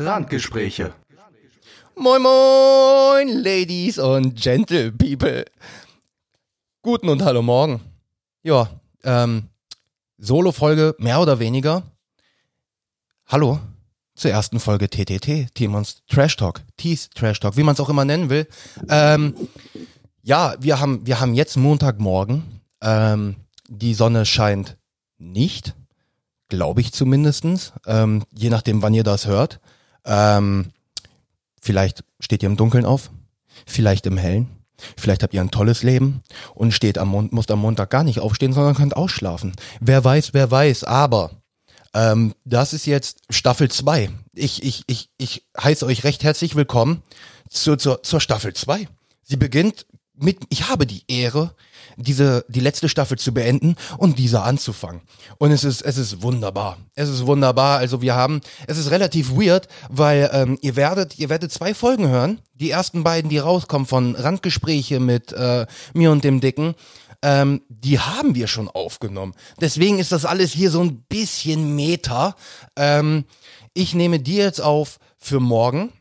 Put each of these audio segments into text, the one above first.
Randgespräche. Moin moin, Ladies und Gentle People. Guten und hallo morgen. Ja, ähm, Solo-Folge mehr oder weniger. Hallo zur ersten Folge TTT, Timons Trash Talk, Tees Trash Talk, wie man es auch immer nennen will. Ähm, ja, wir haben, wir haben jetzt Montagmorgen. Ähm, die Sonne scheint nicht, glaube ich zumindestens. Ähm, je nachdem, wann ihr das hört. Ähm, vielleicht steht ihr im Dunkeln auf, vielleicht im Hellen. Vielleicht habt ihr ein tolles Leben und steht am Mon musst am Montag gar nicht aufstehen, sondern könnt ausschlafen. Wer weiß, wer weiß. Aber ähm, das ist jetzt Staffel 2. Ich, ich, ich, ich heiße euch recht herzlich willkommen zu, zur, zur Staffel 2. Sie beginnt mit, ich habe die Ehre, diese, die letzte Staffel zu beenden und diese anzufangen. Und es ist, es ist wunderbar. Es ist wunderbar. Also wir haben, es ist relativ weird, weil ähm, ihr werdet, ihr werdet zwei Folgen hören. Die ersten beiden, die rauskommen von Randgespräche mit äh, mir und dem Dicken. Ähm, die haben wir schon aufgenommen. Deswegen ist das alles hier so ein bisschen Meta. Ähm, ich nehme die jetzt auf für morgen.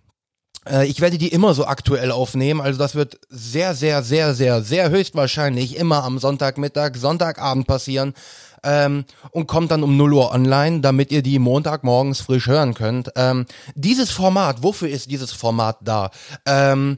Äh, ich werde die immer so aktuell aufnehmen. Also das wird sehr, sehr, sehr, sehr, sehr höchstwahrscheinlich immer am Sonntagmittag, Sonntagabend passieren. Ähm, und kommt dann um 0 Uhr online, damit ihr die Montagmorgens frisch hören könnt. Ähm, dieses Format, wofür ist dieses Format da? Ähm,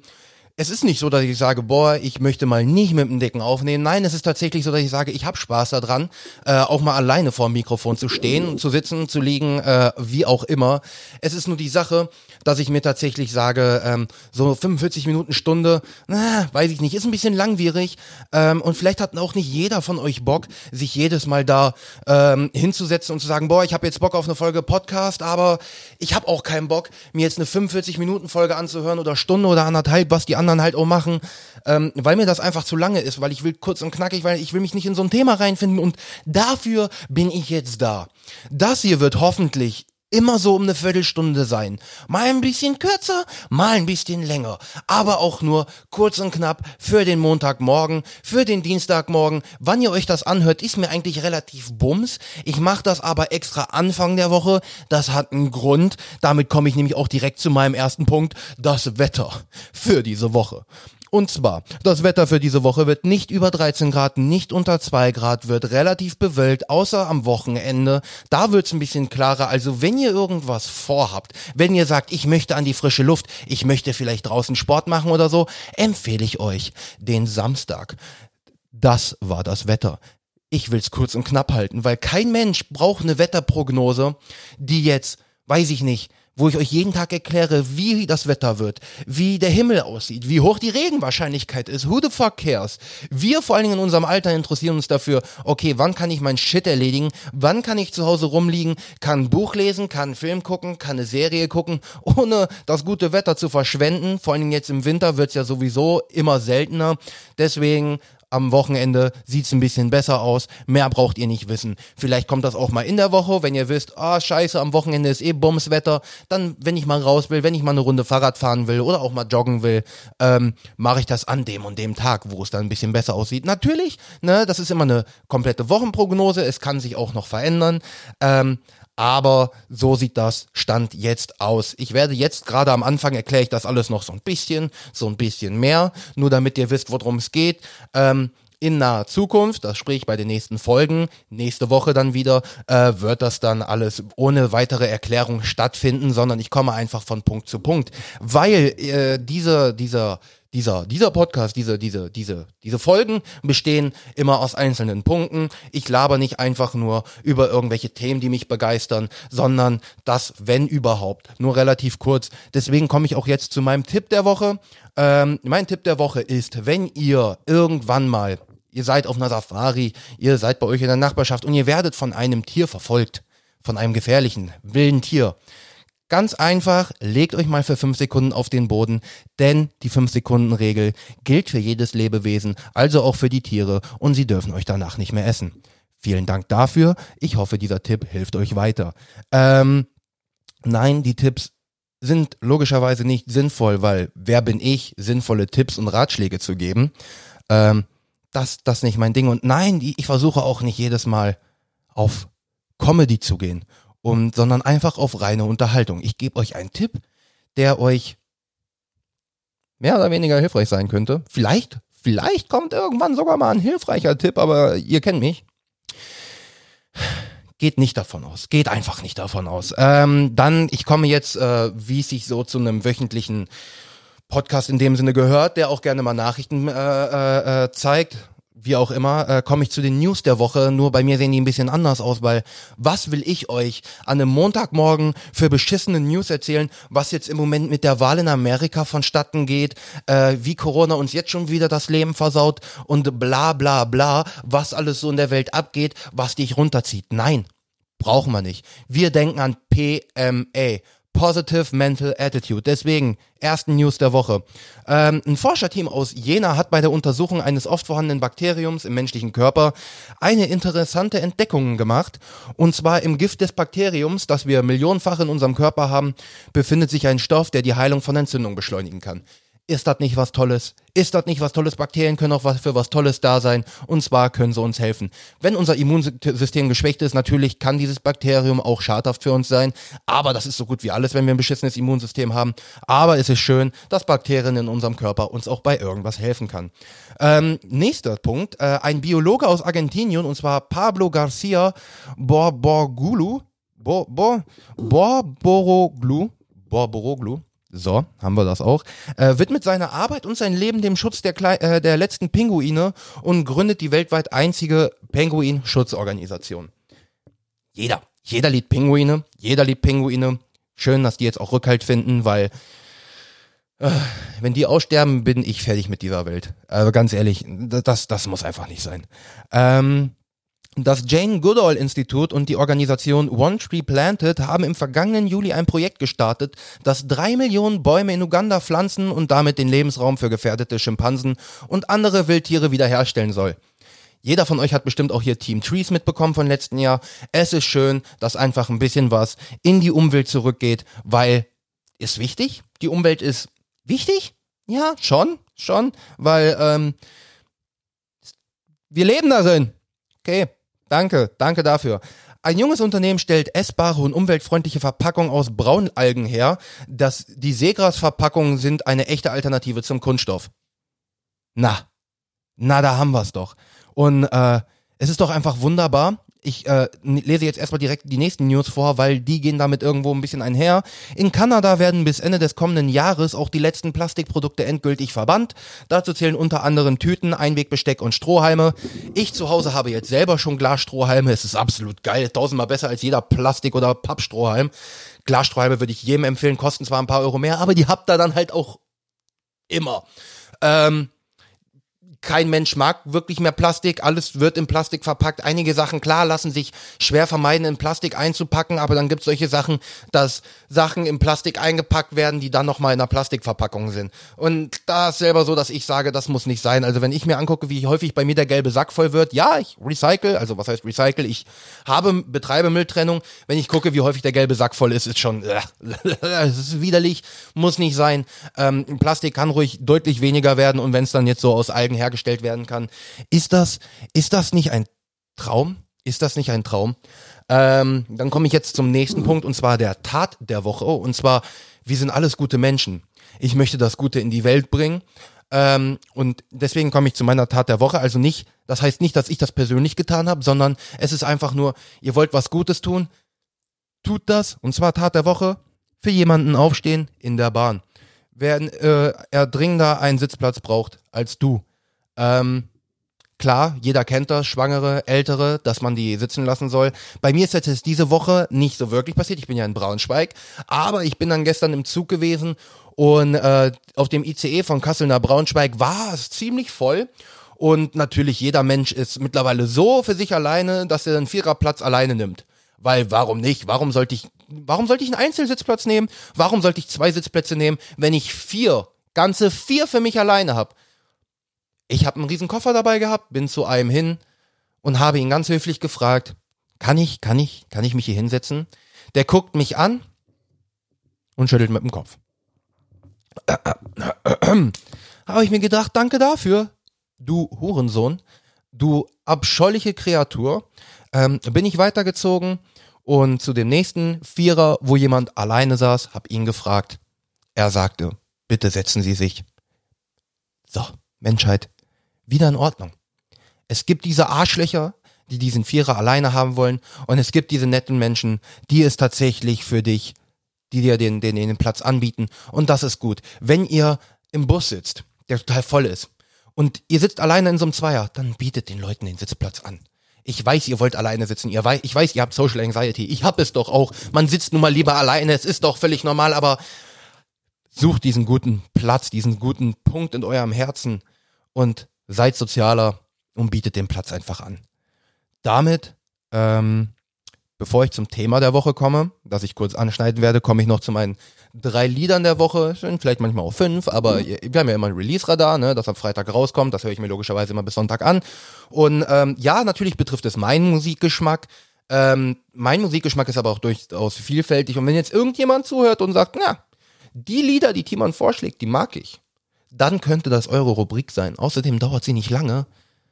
es ist nicht so, dass ich sage, boah, ich möchte mal nicht mit dem Dicken aufnehmen. Nein, es ist tatsächlich so, dass ich sage, ich habe Spaß daran, äh, auch mal alleine vor dem Mikrofon zu stehen, zu sitzen, zu liegen, äh, wie auch immer. Es ist nur die Sache, dass ich mir tatsächlich sage, ähm, so 45 Minuten Stunde, na, weiß ich nicht, ist ein bisschen langwierig. Ähm, und vielleicht hat auch nicht jeder von euch Bock, sich jedes Mal da ähm, hinzusetzen und zu sagen, boah, ich habe jetzt Bock auf eine Folge Podcast, aber ich habe auch keinen Bock, mir jetzt eine 45 Minuten Folge anzuhören oder Stunde oder anderthalb, was die anderen halt auch machen, ähm, weil mir das einfach zu lange ist, weil ich will kurz und knackig, weil ich will mich nicht in so ein Thema reinfinden und dafür bin ich jetzt da. Das hier wird hoffentlich immer so um eine Viertelstunde sein. Mal ein bisschen kürzer, mal ein bisschen länger. Aber auch nur kurz und knapp für den Montagmorgen, für den Dienstagmorgen. Wann ihr euch das anhört, ist mir eigentlich relativ bums. Ich mache das aber extra Anfang der Woche. Das hat einen Grund. Damit komme ich nämlich auch direkt zu meinem ersten Punkt. Das Wetter für diese Woche. Und zwar, das Wetter für diese Woche wird nicht über 13 Grad, nicht unter 2 Grad, wird relativ bewölkt, außer am Wochenende. Da wird's ein bisschen klarer. Also wenn ihr irgendwas vorhabt, wenn ihr sagt, ich möchte an die frische Luft, ich möchte vielleicht draußen Sport machen oder so, empfehle ich euch den Samstag. Das war das Wetter. Ich will's kurz und knapp halten, weil kein Mensch braucht eine Wetterprognose, die jetzt, weiß ich nicht, wo ich euch jeden Tag erkläre, wie das Wetter wird, wie der Himmel aussieht, wie hoch die Regenwahrscheinlichkeit ist. Who the fuck cares? Wir vor allen Dingen in unserem Alter interessieren uns dafür, okay, wann kann ich mein Shit erledigen? Wann kann ich zu Hause rumliegen, kann ein Buch lesen, kann einen Film gucken, kann eine Serie gucken, ohne das gute Wetter zu verschwenden. Vor allen Dingen jetzt im Winter wird's ja sowieso immer seltener. Deswegen am Wochenende sieht's ein bisschen besser aus. Mehr braucht ihr nicht wissen. Vielleicht kommt das auch mal in der Woche, wenn ihr wisst, ah, scheiße, am Wochenende ist eh Bumswetter. Dann, wenn ich mal raus will, wenn ich mal eine Runde Fahrrad fahren will oder auch mal joggen will, ähm, mache ich das an dem und dem Tag, wo es dann ein bisschen besser aussieht. Natürlich, ne, das ist immer eine komplette Wochenprognose. Es kann sich auch noch verändern. Ähm, aber so sieht das Stand jetzt aus. Ich werde jetzt gerade am Anfang erkläre ich das alles noch so ein bisschen, so ein bisschen mehr, nur damit ihr wisst, worum es geht. Ähm, in naher Zukunft, das sprich bei den nächsten Folgen, nächste Woche dann wieder, äh, wird das dann alles ohne weitere Erklärung stattfinden, sondern ich komme einfach von Punkt zu Punkt, weil äh, diese, dieser dieser, dieser Podcast, diese, diese, diese, diese Folgen bestehen immer aus einzelnen Punkten. Ich laber nicht einfach nur über irgendwelche Themen, die mich begeistern, sondern das, wenn überhaupt, nur relativ kurz. Deswegen komme ich auch jetzt zu meinem Tipp der Woche. Ähm, mein Tipp der Woche ist, wenn ihr irgendwann mal, ihr seid auf einer Safari, ihr seid bei euch in der Nachbarschaft und ihr werdet von einem Tier verfolgt, von einem gefährlichen, wilden Tier, Ganz einfach, legt euch mal für fünf Sekunden auf den Boden, denn die fünf Sekunden Regel gilt für jedes Lebewesen, also auch für die Tiere und sie dürfen euch danach nicht mehr essen. Vielen Dank dafür. Ich hoffe, dieser Tipp hilft euch weiter. Ähm, nein, die Tipps sind logischerweise nicht sinnvoll, weil wer bin ich, sinnvolle Tipps und Ratschläge zu geben? Ähm, das, das nicht mein Ding. Und nein, ich versuche auch nicht jedes Mal auf Comedy zu gehen und, sondern einfach auf reine Unterhaltung. Ich gebe euch einen Tipp, der euch mehr oder weniger hilfreich sein könnte. Vielleicht, vielleicht kommt irgendwann sogar mal ein hilfreicher Tipp, aber ihr kennt mich. Geht nicht davon aus. Geht einfach nicht davon aus. Ähm, dann, ich komme jetzt, äh, wie es sich so zu einem wöchentlichen Podcast in dem Sinne gehört, der auch gerne mal Nachrichten äh, äh, äh zeigt wie auch immer, äh, komme ich zu den News der Woche. Nur bei mir sehen die ein bisschen anders aus, weil was will ich euch an einem Montagmorgen für beschissene News erzählen, was jetzt im Moment mit der Wahl in Amerika vonstatten geht, äh, wie Corona uns jetzt schon wieder das Leben versaut und bla bla bla, was alles so in der Welt abgeht, was dich runterzieht. Nein, brauchen wir nicht. Wir denken an PMA. Positive Mental Attitude. Deswegen, ersten News der Woche. Ähm, ein Forscherteam aus Jena hat bei der Untersuchung eines oft vorhandenen Bakteriums im menschlichen Körper eine interessante Entdeckung gemacht. Und zwar im Gift des Bakteriums, das wir millionenfach in unserem Körper haben, befindet sich ein Stoff, der die Heilung von Entzündung beschleunigen kann. Ist das nicht was Tolles? Ist das nicht was Tolles? Bakterien können auch was für was Tolles da sein. Und zwar können sie uns helfen. Wenn unser Immunsystem geschwächt ist, natürlich kann dieses Bakterium auch schadhaft für uns sein. Aber das ist so gut wie alles, wenn wir ein beschissenes Immunsystem haben. Aber es ist schön, dass Bakterien in unserem Körper uns auch bei irgendwas helfen kann. Ähm, nächster Punkt. Äh, ein Biologe aus Argentinien, und zwar Pablo Garcia Borboroglu. Bor, Bor, Borboroglu. Borboroglu so, haben wir das auch. Äh, widmet seine Arbeit und sein Leben dem Schutz der, Kle äh, der letzten Pinguine und gründet die weltweit einzige Pinguin-Schutzorganisation. Jeder, jeder liebt Pinguine, jeder liebt Pinguine. Schön, dass die jetzt auch Rückhalt finden, weil äh, wenn die aussterben, bin ich fertig mit dieser Welt. Also ganz ehrlich, das, das muss einfach nicht sein. Ähm, das Jane Goodall Institut und die Organisation One Tree Planted haben im vergangenen Juli ein Projekt gestartet, das drei Millionen Bäume in Uganda pflanzen und damit den Lebensraum für gefährdete Schimpansen und andere Wildtiere wiederherstellen soll. Jeder von euch hat bestimmt auch hier Team Trees mitbekommen von letzten Jahr. Es ist schön, dass einfach ein bisschen was in die Umwelt zurückgeht, weil ist wichtig. Die Umwelt ist wichtig. Ja, schon, schon, weil ähm, wir leben darin. Okay, Danke, danke dafür. Ein junges Unternehmen stellt essbare und umweltfreundliche Verpackungen aus Braunalgen her. Das, die Seegras-Verpackungen sind eine echte Alternative zum Kunststoff. Na, na, da haben wir's doch. Und äh, es ist doch einfach wunderbar, ich äh, lese jetzt erstmal direkt die nächsten News vor, weil die gehen damit irgendwo ein bisschen einher. In Kanada werden bis Ende des kommenden Jahres auch die letzten Plastikprodukte endgültig verbannt. Dazu zählen unter anderem Tüten, Einwegbesteck und Strohhalme. Ich zu Hause habe jetzt selber schon Glasstrohhalme. Es ist absolut geil, tausendmal besser als jeder Plastik- oder Pappstrohhalm. Glasstrohhalme würde ich jedem empfehlen, kosten zwar ein paar Euro mehr, aber die habt ihr dann halt auch immer. Ähm, kein Mensch mag wirklich mehr Plastik, alles wird in Plastik verpackt. Einige Sachen, klar, lassen sich schwer vermeiden, in Plastik einzupacken, aber dann gibt es solche Sachen, dass Sachen in Plastik eingepackt werden, die dann nochmal in einer Plastikverpackung sind. Und da ist selber so, dass ich sage, das muss nicht sein. Also wenn ich mir angucke, wie häufig bei mir der gelbe Sack voll wird, ja, ich recycle, also was heißt recycle? Ich habe, betreibe Mülltrennung. Wenn ich gucke, wie häufig der gelbe Sack voll ist, ist schon, äh, es ist widerlich, muss nicht sein. Ähm, Plastik kann ruhig deutlich weniger werden und wenn es dann jetzt so aus Algen her hergestellt werden kann. Ist das, ist das nicht ein Traum? Ist das nicht ein Traum? Ähm, dann komme ich jetzt zum nächsten Punkt und zwar der Tat der Woche. Oh, und zwar, wir sind alles gute Menschen. Ich möchte das Gute in die Welt bringen. Ähm, und deswegen komme ich zu meiner Tat der Woche. Also nicht, das heißt nicht, dass ich das persönlich getan habe, sondern es ist einfach nur, ihr wollt was Gutes tun, tut das. Und zwar Tat der Woche, für jemanden aufstehen in der Bahn. Wer äh, er dringender einen Sitzplatz braucht als du, ähm, klar, jeder kennt das, Schwangere, Ältere, dass man die sitzen lassen soll. Bei mir ist jetzt diese Woche nicht so wirklich passiert. Ich bin ja in Braunschweig, aber ich bin dann gestern im Zug gewesen und äh, auf dem ICE von Kassel nach Braunschweig war es ziemlich voll. Und natürlich, jeder Mensch ist mittlerweile so für sich alleine, dass er einen Viererplatz alleine nimmt. Weil warum nicht? Warum sollte ich, warum sollte ich einen Einzelsitzplatz nehmen? Warum sollte ich zwei Sitzplätze nehmen, wenn ich vier, ganze vier für mich alleine habe? Ich habe einen riesen Koffer dabei gehabt, bin zu einem hin und habe ihn ganz höflich gefragt, kann ich, kann ich, kann ich mich hier hinsetzen? Der guckt mich an und schüttelt mit dem Kopf. habe ich mir gedacht, danke dafür, du Hurensohn, du abscheuliche Kreatur. Ähm, bin ich weitergezogen Und zu dem nächsten Vierer, wo jemand alleine saß, hab ihn gefragt. Er sagte, bitte setzen Sie sich. So, Menschheit, wieder in Ordnung. Es gibt diese Arschlöcher, die diesen Vierer alleine haben wollen und es gibt diese netten Menschen, die es tatsächlich für dich, die dir den, den, den Platz anbieten und das ist gut. Wenn ihr im Bus sitzt, der total voll ist und ihr sitzt alleine in so einem Zweier, dann bietet den Leuten den Sitzplatz an. Ich weiß, ihr wollt alleine sitzen. Ihr weiß, ich weiß, ihr habt Social Anxiety. Ich hab es doch auch. Man sitzt nun mal lieber alleine. Es ist doch völlig normal, aber sucht diesen guten Platz, diesen guten Punkt in eurem Herzen und seid sozialer und bietet den Platz einfach an. Damit, ähm, bevor ich zum Thema der Woche komme, das ich kurz anschneiden werde, komme ich noch zu meinen drei Liedern der Woche, sind vielleicht manchmal auch fünf, aber mhm. wir haben ja immer ein Release-Radar, ne, das am Freitag rauskommt, das höre ich mir logischerweise immer bis Sonntag an. Und ähm, ja, natürlich betrifft es meinen Musikgeschmack. Ähm, mein Musikgeschmack ist aber auch durchaus vielfältig. Und wenn jetzt irgendjemand zuhört und sagt, na, die Lieder, die Timon vorschlägt, die mag ich, dann könnte das eure Rubrik sein. Außerdem dauert sie nicht lange,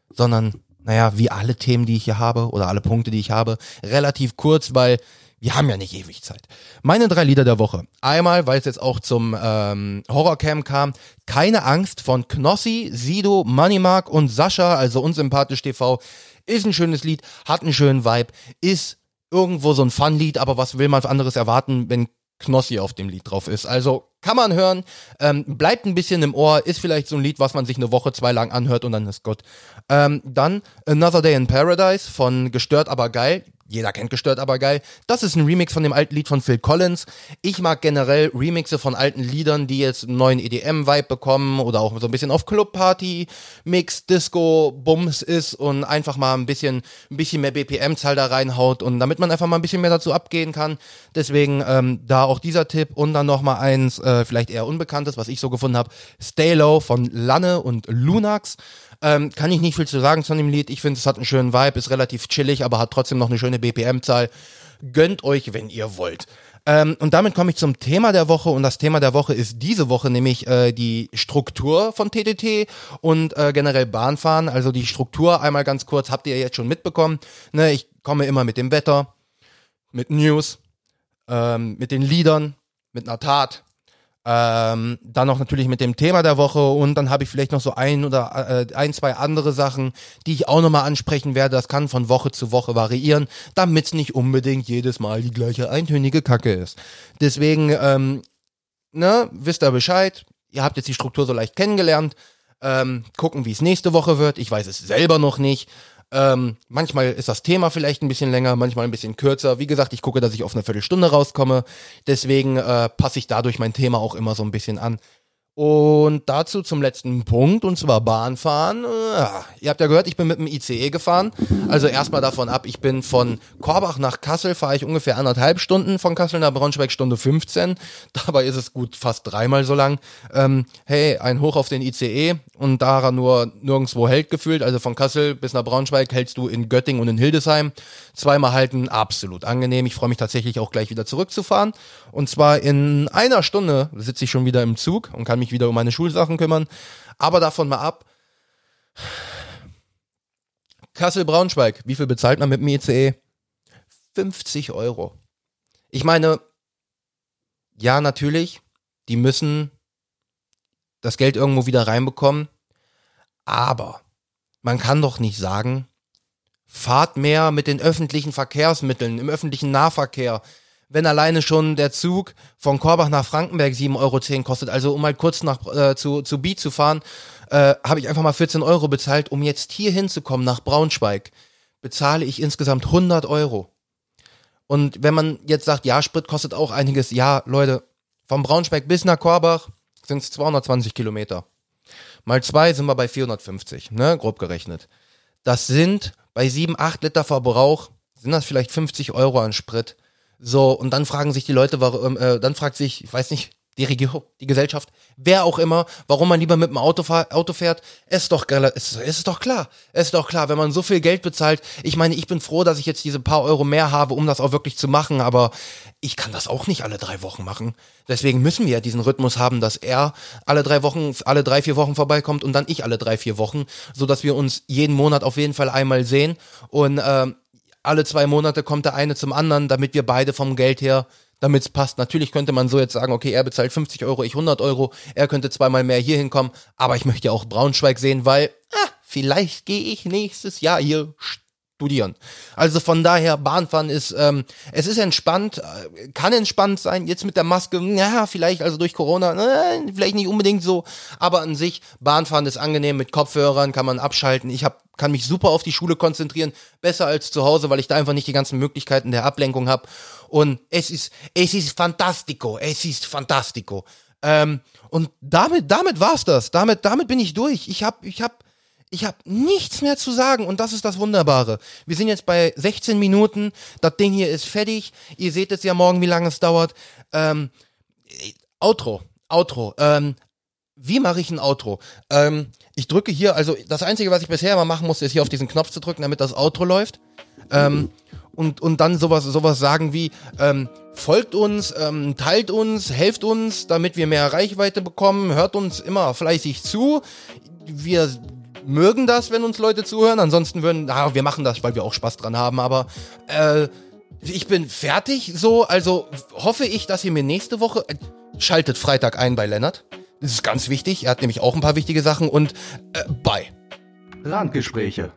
sondern, naja, wie alle Themen, die ich hier habe oder alle Punkte, die ich habe, relativ kurz, weil wir haben ja nicht ewig Zeit. Meine drei Lieder der Woche. Einmal, weil es jetzt auch zum ähm, Horrorcam kam, Keine Angst von Knossi, Sido, Moneymark und Sascha, also unsympathisch TV. Ist ein schönes Lied, hat einen schönen Vibe, ist irgendwo so ein Fun-Lied, aber was will man anderes erwarten, wenn Knossi auf dem Lied drauf ist. Also kann man hören, ähm, bleibt ein bisschen im Ohr, ist vielleicht so ein Lied, was man sich eine Woche, zwei lang anhört und dann ist Gott. Ähm, dann Another Day in Paradise von Gestört aber geil jeder kennt gestört, aber geil. Das ist ein Remix von dem alten Lied von Phil Collins. Ich mag generell Remixe von alten Liedern, die jetzt einen neuen EDM-Vibe bekommen oder auch so ein bisschen auf Clubparty, Mix, Disco, Bums ist und einfach mal ein bisschen, ein bisschen mehr BPM-Zahl da reinhaut und damit man einfach mal ein bisschen mehr dazu abgehen kann. Deswegen ähm, da auch dieser Tipp und dann noch mal eins, äh, vielleicht eher unbekanntes, was ich so gefunden habe, Stay Low von Lanne und Lunax. Ähm, kann ich nicht viel zu sagen zu dem Lied. Ich finde, es hat einen schönen Vibe, ist relativ chillig, aber hat trotzdem noch eine schöne BPM-Zahl. Gönnt euch, wenn ihr wollt. Ähm, und damit komme ich zum Thema der Woche und das Thema der Woche ist diese Woche nämlich äh, die Struktur von TTT und äh, generell Bahnfahren. Also die Struktur einmal ganz kurz, habt ihr jetzt schon mitbekommen. Ne, ich komme immer mit dem Wetter, mit News, ähm, mit den Liedern, mit einer Tat ähm, dann noch natürlich mit dem Thema der Woche und dann habe ich vielleicht noch so ein oder äh, ein, zwei andere Sachen, die ich auch nochmal ansprechen werde. Das kann von Woche zu Woche variieren, damit es nicht unbedingt jedes Mal die gleiche eintönige Kacke ist. Deswegen, ähm, ne, wisst ihr Bescheid. Ihr habt jetzt die Struktur so leicht kennengelernt. Ähm, gucken, wie es nächste Woche wird. Ich weiß es selber noch nicht. Ähm, manchmal ist das Thema vielleicht ein bisschen länger, manchmal ein bisschen kürzer. Wie gesagt, ich gucke, dass ich auf eine Viertelstunde rauskomme. Deswegen äh, passe ich dadurch mein Thema auch immer so ein bisschen an. Und dazu zum letzten Punkt, und zwar Bahnfahren. Ja, ihr habt ja gehört, ich bin mit dem ICE gefahren. Also erstmal davon ab, ich bin von Korbach nach Kassel, fahre ich ungefähr anderthalb Stunden, von Kassel nach Braunschweig Stunde 15. Dabei ist es gut fast dreimal so lang. Ähm, hey, ein Hoch auf den ICE und daran nur nirgendwo hält gefühlt. Also von Kassel bis nach Braunschweig hältst du in Göttingen und in Hildesheim. Zweimal halten, absolut angenehm. Ich freue mich tatsächlich auch gleich wieder zurückzufahren. Und zwar in einer Stunde sitze ich schon wieder im Zug und kann mich wieder um meine Schulsachen kümmern. Aber davon mal ab. Kassel-Braunschweig, wie viel bezahlt man mit dem ICE? 50 Euro. Ich meine, ja, natürlich, die müssen das Geld irgendwo wieder reinbekommen. Aber man kann doch nicht sagen, fahrt mehr mit den öffentlichen Verkehrsmitteln, im öffentlichen Nahverkehr, wenn alleine schon der Zug von Korbach nach Frankenberg 7,10 Euro kostet, also um mal kurz nach, äh, zu, zu Beat zu fahren, äh, habe ich einfach mal 14 Euro bezahlt, um jetzt hier hinzukommen nach Braunschweig, bezahle ich insgesamt 100 Euro. Und wenn man jetzt sagt, ja, Sprit kostet auch einiges, ja, Leute, von Braunschweig bis nach Korbach sind es 220 Kilometer. Mal zwei sind wir bei 450, ne, grob gerechnet. Das sind bei 7, 8 Liter Verbrauch, sind das vielleicht 50 Euro an Sprit. So, und dann fragen sich die Leute, warum, äh, dann fragt sich, ich weiß nicht, die Regierung, die Gesellschaft, wer auch immer, warum man lieber mit dem Auto, Auto fährt, ist doch, ist, ist doch klar. Ist doch klar, wenn man so viel Geld bezahlt. Ich meine, ich bin froh, dass ich jetzt diese paar Euro mehr habe, um das auch wirklich zu machen, aber ich kann das auch nicht alle drei Wochen machen. Deswegen müssen wir ja diesen Rhythmus haben, dass er alle drei Wochen, alle drei, vier Wochen vorbeikommt und dann ich alle drei, vier Wochen, so dass wir uns jeden Monat auf jeden Fall einmal sehen und, ähm, alle zwei Monate kommt der eine zum anderen, damit wir beide vom Geld her damit es passt. Natürlich könnte man so jetzt sagen, okay, er bezahlt 50 Euro, ich 100 Euro, er könnte zweimal mehr hier hinkommen, aber ich möchte ja auch Braunschweig sehen, weil ah, vielleicht gehe ich nächstes Jahr hier studieren. Also von daher, Bahnfahren ist, ähm, es ist entspannt, äh, kann entspannt sein. Jetzt mit der Maske, ja, vielleicht also durch Corona, äh, vielleicht nicht unbedingt so, aber an sich, Bahnfahren ist angenehm, mit Kopfhörern kann man abschalten. Ich hab, kann mich super auf die Schule konzentrieren, besser als zu Hause, weil ich da einfach nicht die ganzen Möglichkeiten der Ablenkung habe. Und es ist, es ist fantastico, es ist fantastico. Ähm, und damit, damit war's das. Damit, damit bin ich durch. Ich hab, ich hab, ich habe nichts mehr zu sagen und das ist das Wunderbare. Wir sind jetzt bei 16 Minuten. Das Ding hier ist fertig. Ihr seht es ja morgen, wie lange es dauert. Ähm, Outro, Outro. Ähm, wie mache ich ein Outro? Ähm, ich drücke hier, also das Einzige, was ich bisher immer machen musste, ist hier auf diesen Knopf zu drücken, damit das Outro läuft. Ähm, und, und dann sowas, sowas sagen wie, ähm, folgt uns, ähm, teilt uns, helft uns, damit wir mehr Reichweite bekommen, hört uns immer fleißig zu. Wir mögen das, wenn uns Leute zuhören. Ansonsten würden, ah, wir machen das, weil wir auch Spaß dran haben. Aber äh, ich bin fertig so. Also hoffe ich, dass ihr mir nächste Woche äh, schaltet Freitag ein bei Lennart. Das ist ganz wichtig. Er hat nämlich auch ein paar wichtige Sachen und äh, bye. Randgespräche